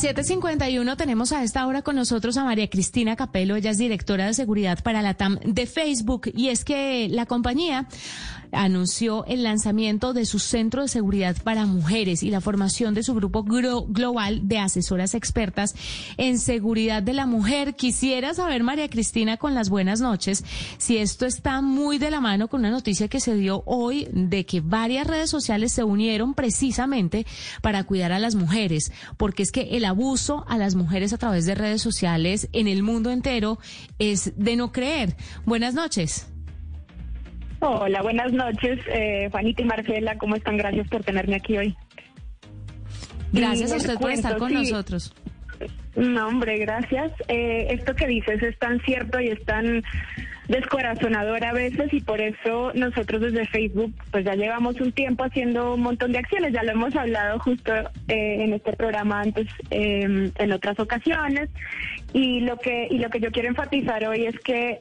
Las 7:51 tenemos a esta hora con nosotros a María Cristina Capelo, ella es directora de seguridad para la TAM de Facebook. Y es que la compañía anunció el lanzamiento de su centro de seguridad para mujeres y la formación de su grupo global de asesoras expertas en seguridad de la mujer. Quisiera saber, María Cristina, con las buenas noches, si esto está muy de la mano con una noticia que se dio hoy de que varias redes sociales se unieron precisamente para cuidar a las mujeres, porque es que el abuso a las mujeres a través de redes sociales en el mundo entero es de no creer. Buenas noches. Hola, buenas noches, eh, Juanita y Marcela, ¿cómo están? Gracias por tenerme aquí hoy. Gracias a usted por estar con nosotros. No, hombre, gracias. Eh, esto que dices es tan cierto y es tan descorazonador a veces y por eso nosotros desde Facebook pues ya llevamos un tiempo haciendo un montón de acciones, ya lo hemos hablado justo eh, en este programa antes em, en otras ocasiones y lo que y lo que yo quiero enfatizar hoy es que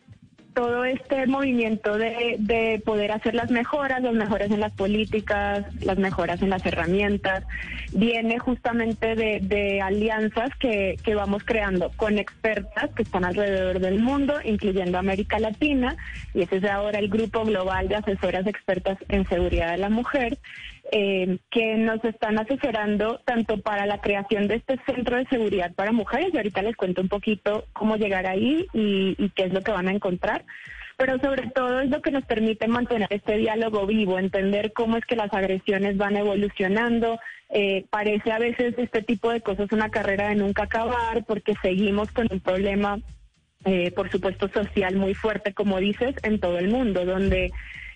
todo este movimiento de, poder hacer las mejoras, las mejoras en las políticas, las mejoras en las herramientas, viene justamente de, alianzas que, que, vamos creando con expertas que están alrededor del mundo, incluyendo América Latina, y ese es ahora el Grupo Global de Asesoras Expertas en Seguridad de la Mujer, eh, que nos están asesorando tanto para la creación de este centro de seguridad para mujeres, y ahorita les cuento un poquito cómo llegar ahí y, qué es lo que van a encontrar, pero sobre todo es lo que nos permite mantener este diálogo vivo, entender cómo es que las agresiones van evolucionando. Eh, parece a veces este tipo de cosas una carrera de nunca acabar porque seguimos con un problema, eh, por supuesto, social muy fuerte, como dices, en todo el mundo, donde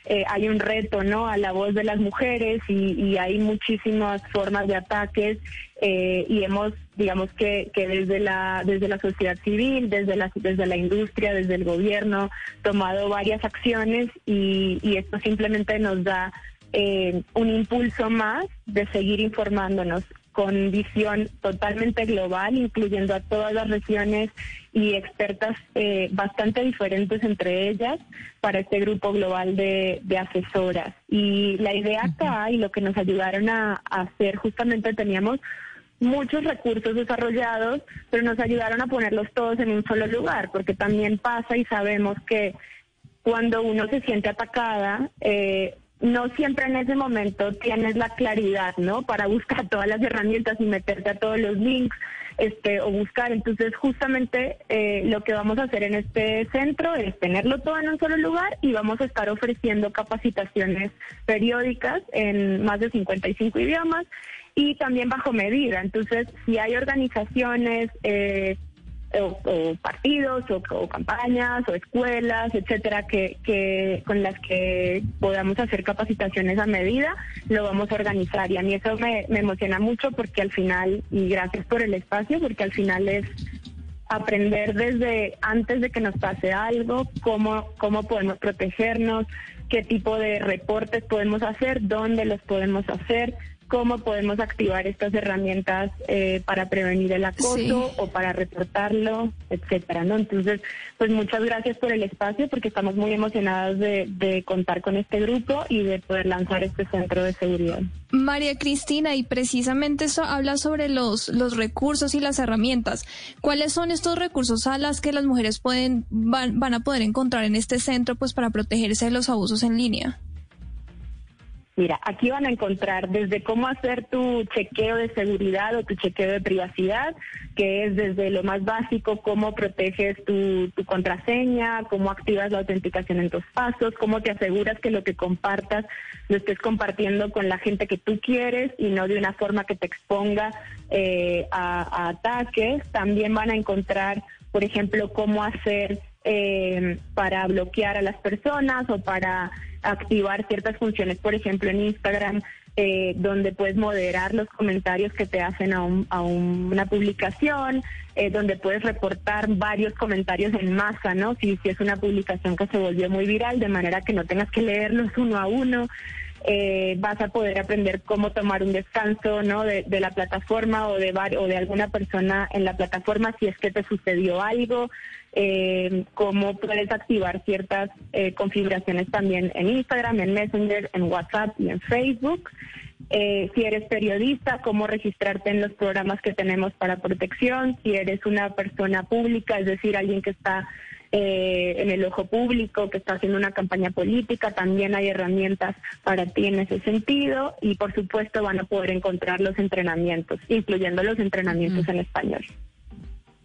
eh, hay un reto no a la voz de las mujeres y, hay muchísimas formas de ataques eh, y hemos digamos que, que desde la desde la sociedad civil desde la desde la industria desde el gobierno tomado varias acciones y, y esto simplemente nos da eh, un impulso más de seguir informándonos con visión totalmente global, incluyendo a todas las regiones y expertas eh, bastante diferentes entre ellas para este grupo global de, asesoras. Y la idea acá y lo que nos ayudaron a, a hacer, justamente teníamos muchos recursos desarrollados, pero nos ayudaron a ponerlos todos en un solo lugar, porque también pasa y sabemos que cuando uno se siente atacada, eh, no siempre en ese momento tienes la claridad, ¿no? Para buscar todas las herramientas y meterte a todos los links, este, o buscar. Entonces, justamente eh, lo que vamos a hacer en este centro es tenerlo todo en un solo lugar y vamos a estar ofreciendo capacitaciones periódicas en más de 55 idiomas y también bajo medida. Entonces, si hay organizaciones, eh, o, partidos o, campañas o escuelas, etcétera, que, que con las que podamos hacer capacitaciones a medida, lo vamos a organizar. Y a mí eso me, me emociona mucho porque al final, y gracias por el espacio, porque al final es aprender desde antes de que nos pase algo, cómo, cómo podemos protegernos, qué tipo de reportes podemos hacer, dónde los podemos hacer, cómo podemos activar estas herramientas eh, para prevenir el acoso o para reportarlo, etcétera, ¿no? Entonces, pues muchas gracias por el espacio porque estamos muy emocionados de, de contar con este grupo y de poder lanzar este centro de seguridad. María Cristina, y precisamente eso habla sobre los, los recursos y las herramientas. ¿Cuáles son estos recursos a las que las mujeres pueden, van, van a poder encontrar en este centro pues para protegerse de los abusos en línea? Mira, aquí van a encontrar desde cómo hacer tu chequeo de seguridad o tu chequeo de privacidad, que es desde lo más básico, cómo proteges tu, contraseña, cómo activas la autenticación en tus pasos, cómo te aseguras que lo que compartas lo estés compartiendo con la gente que tú quieres y no de una forma que te exponga eh, a, ataques. También van a encontrar, por ejemplo, cómo hacer eh, para bloquear a las personas o para activar ciertas funciones, por ejemplo en Instagram, eh, donde puedes moderar los comentarios que te hacen a, a una publicación, eh, donde puedes reportar varios comentarios en masa, ¿no? Si, si es una publicación que se volvió muy viral, de manera que no tengas que leerlos uno a uno. Eh, vas a poder aprender cómo tomar un descanso ¿no? de, la plataforma o de, o de alguna persona en la plataforma si es que te sucedió algo, eh, cómo puedes activar ciertas eh, configuraciones también en Instagram, en Messenger, en WhatsApp y en Facebook. eh, si eres periodista, cómo registrarte en los programas que tenemos para protección, si eres una persona pública, es decir, alguien que está eh, en el ojo público, que está haciendo una campaña política, también hay herramientas para ti en ese sentido y por supuesto van a poder encontrar los entrenamientos, incluyendo los entrenamientos en español.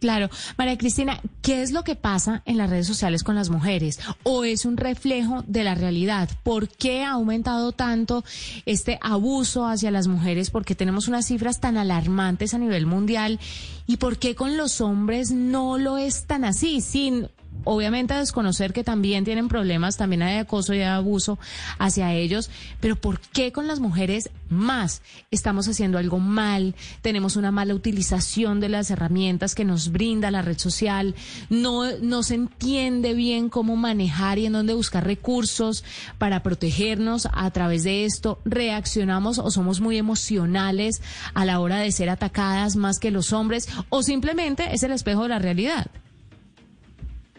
Claro. María Cristina, ¿qué es lo que pasa en las redes sociales con las mujeres? ¿O es un reflejo de la realidad? ¿Por qué ha aumentado tanto este abuso hacia las mujeres? ¿Por qué tenemos unas cifras tan alarmantes a nivel mundial? ¿Y por qué con los hombres no lo es tan así? Sin obviamente a desconocer que también tienen problemas, también hay acoso y abuso hacia ellos, pero ¿por qué con las mujeres más? Estamos haciendo algo mal, tenemos una mala utilización de las herramientas que nos brinda la red social, no, no se entiende bien cómo manejar y en dónde buscar recursos para protegernos a través de esto, reaccionamos o somos muy emocionales a la hora de ser atacadas más que los hombres o simplemente es el espejo de la realidad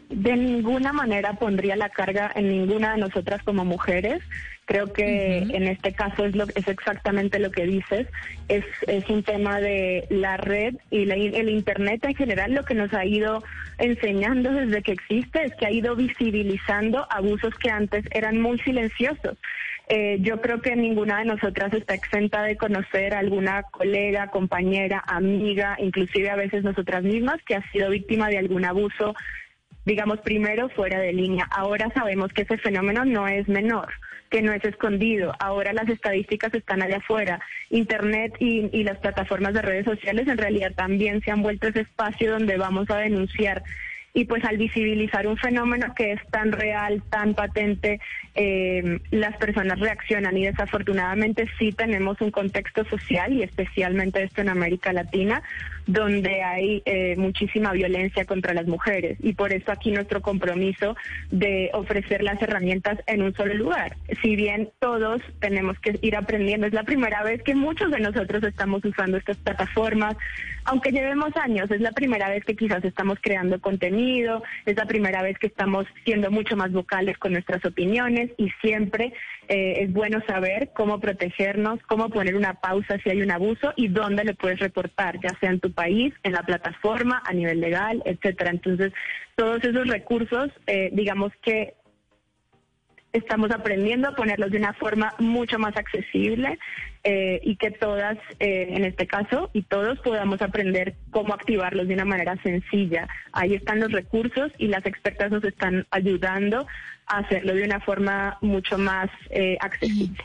de ninguna manera pondría la carga en ninguna de nosotras como mujeres. Creo que en este caso es, lo, es exactamente lo que dices. Es, es un tema de la red y el Internet en general. Lo que nos ha ido enseñando desde que existe es que ha ido visibilizando abusos que antes eran muy silenciosos. Eh, yo creo que ninguna de nosotras está exenta de conocer a alguna colega, compañera, amiga, inclusive a veces nosotras mismas, que ha sido víctima de algún abuso digamos, primero fuera de línea. Ahora sabemos que ese fenómeno no es menor, que no es escondido. Ahora las estadísticas están allá afuera. Internet y, y las plataformas de redes sociales en realidad también se han vuelto ese espacio donde vamos a denunciar y pues al visibilizar un fenómeno que es tan real, tan patente, eh, las personas reaccionan y desafortunadamente sí tenemos un contexto social y especialmente esto en América Latina donde hay eh, muchísima violencia contra las mujeres y por eso aquí nuestro compromiso de ofrecer las herramientas en un solo lugar. Si bien todos tenemos que ir aprendiendo, es la primera vez que muchos de nosotros estamos usando estas plataformas, aunque llevemos años, es la primera vez que quizás estamos creando contenido, es la primera vez que estamos siendo mucho más vocales con nuestras opiniones y siempre eh, es bueno saber cómo protegernos, cómo poner una pausa si hay un abuso y dónde lo puedes reportar, ya sea en tu país, en la plataforma, a nivel legal, etcétera. Entonces, todos esos recursos, eh, digamos que estamos aprendiendo a ponerlos de una forma mucho más accesible eh, y que todas, eh, en este caso, y todos podamos aprender cómo activarlos de una manera sencilla. Ahí están los recursos y las expertas nos están ayudando a hacerlo de una forma mucho más eh, accesible.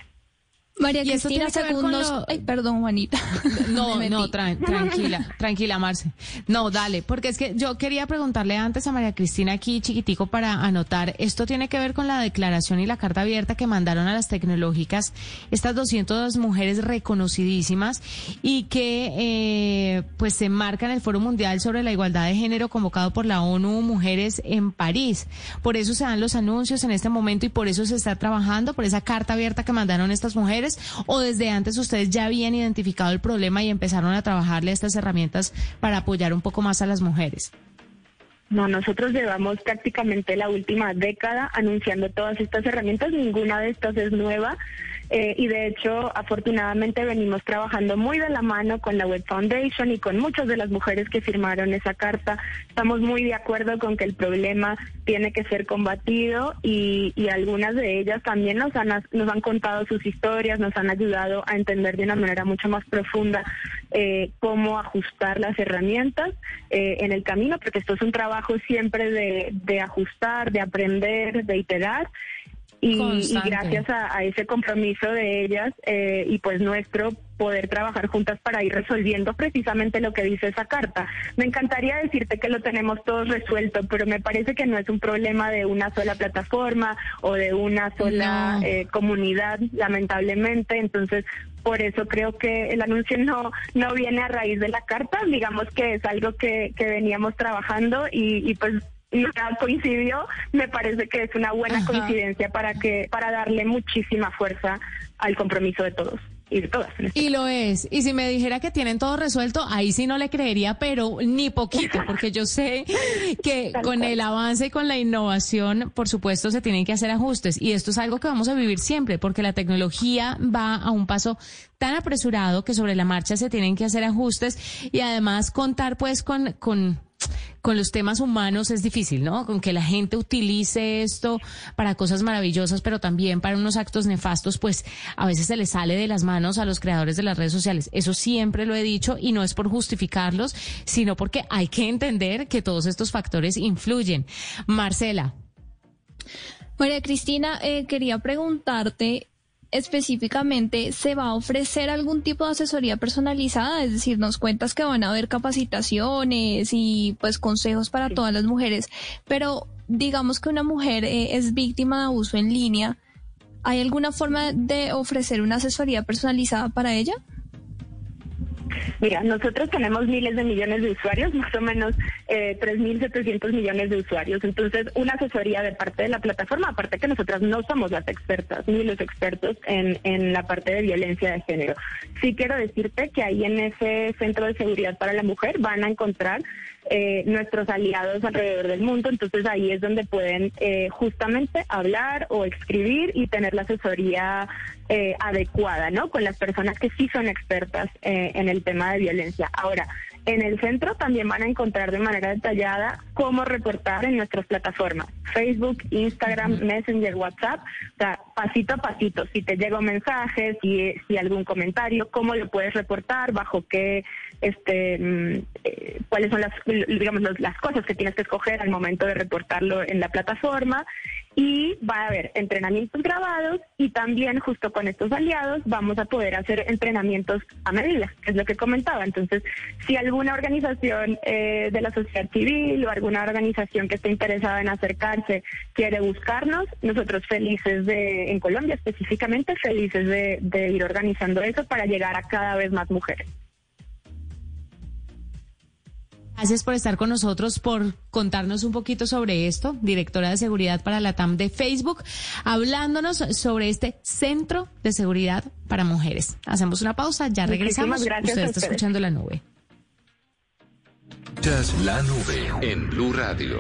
María Cristina, segundos. Ay, perdón, Juanita. No, no, tranquila, tranquila, Marce. No, dale, porque es que yo quería preguntarle antes a María Cristina aquí, chiquitico, para anotar. Esto tiene que ver con la declaración y la carta abierta que mandaron a las tecnológicas estas 200 mujeres reconocidísimas y que, eh, pues, se marcan el Foro Mundial sobre la Igualdad de Género convocado por la ONU Mujeres en París. Por eso se dan los anuncios en este momento y por eso se está trabajando por esa carta abierta que mandaron estas mujeres o desde antes ustedes ya habían identificado el problema y empezaron a trabajarle estas herramientas para apoyar un poco más a las mujeres? No, nosotros llevamos prácticamente la última década anunciando todas estas herramientas, ninguna de estas es nueva. Eh, y de hecho, afortunadamente venimos trabajando muy de la mano con la Web Foundation y con muchas de las mujeres que firmaron esa carta. Estamos muy de acuerdo con que el problema tiene que ser combatido y, algunas de ellas también nos han, nos han contado sus historias, nos han ayudado a entender de una manera mucho más profunda eh, cómo ajustar las herramientas eh, en el camino, porque esto es un trabajo siempre de, de ajustar, de aprender, de iterar y, gracias a, ese compromiso de ellas eh, y pues nuestro poder trabajar juntas para ir resolviendo precisamente lo que dice esa carta. Me encantaría decirte que lo tenemos todos resuelto, pero me parece que no es un problema de una sola plataforma o de una sola eh, comunidad, lamentablemente. Entonces, por eso creo que el anuncio no no viene a raíz de la carta, digamos que es algo que, que veníamos trabajando y, y pues coincidió, me parece que es una buena coincidencia para que para darle muchísima fuerza al compromiso de todos. y de todas. Este y lo es. Y si me dijera que tienen todo resuelto, ahí sí no le creería, pero ni poquito, porque yo sé que con el avance y con la innovación, por supuesto, se tienen que hacer ajustes. Y esto es algo que vamos a vivir siempre, porque la tecnología va a un paso tan apresurado que sobre la marcha se tienen que hacer ajustes y además contar pues con, con con los temas humanos es difícil, ¿no? Con que la gente utilice esto para cosas maravillosas, pero también para unos actos nefastos, pues a veces se le sale de las manos a los creadores de las redes sociales. Eso siempre lo he dicho y no es por justificarlos, sino porque hay que entender que todos estos factores influyen. Marcela. María Cristina, eh, quería preguntarte específicamente se va a ofrecer algún tipo de asesoría personalizada, es decir, nos cuentas que van a haber capacitaciones y pues consejos para todas las mujeres, pero digamos que una mujer eh, es víctima de abuso en línea, ¿hay alguna forma de ofrecer una asesoría personalizada para ella? Mira, nosotros tenemos miles de millones de usuarios, más o menos eh, 3.700 millones de usuarios. Entonces, una asesoría de parte de la plataforma, aparte que nosotras no somos las expertas ni los expertos en, en la parte de violencia de género. Sí quiero decirte que ahí en ese Centro de Seguridad para la Mujer van a encontrar eh, nuestros aliados alrededor del mundo. Entonces ahí es donde pueden eh, justamente hablar o escribir y tener la asesoría eh, adecuada, ¿no? Con las personas que sí son expertas en el tema de violencia. Ahora, en el centro también van a encontrar de manera detallada cómo reportar en nuestras plataformas, Facebook, Instagram, Messenger, WhatsApp, o sea, pasito a pasito, si te llega un mensaje, si, si algún comentario, cómo lo puedes reportar, bajo qué, este, mm, eh, cuáles son las, digamos, las cosas que tienes que escoger al momento de reportarlo en la plataforma y va a haber entrenamientos grabados y también justo con estos aliados vamos a poder hacer entrenamientos a medida, que es lo que comentaba. Entonces, si alguna organización eh, de la sociedad civil o alguna organización que esté interesada en acercarse quiere buscarnos, nosotros felices de, en Colombia específicamente, felices de, de ir organizando eso para llegar a cada vez más mujeres. Gracias por estar con nosotros, por contarnos un poquito sobre esto, directora de seguridad para la TAM de Facebook, hablándonos sobre este centro de seguridad para mujeres. Hacemos una pausa, ya regresamos. Gracias Usted está escuchando la nube. La nube en Blue Radio.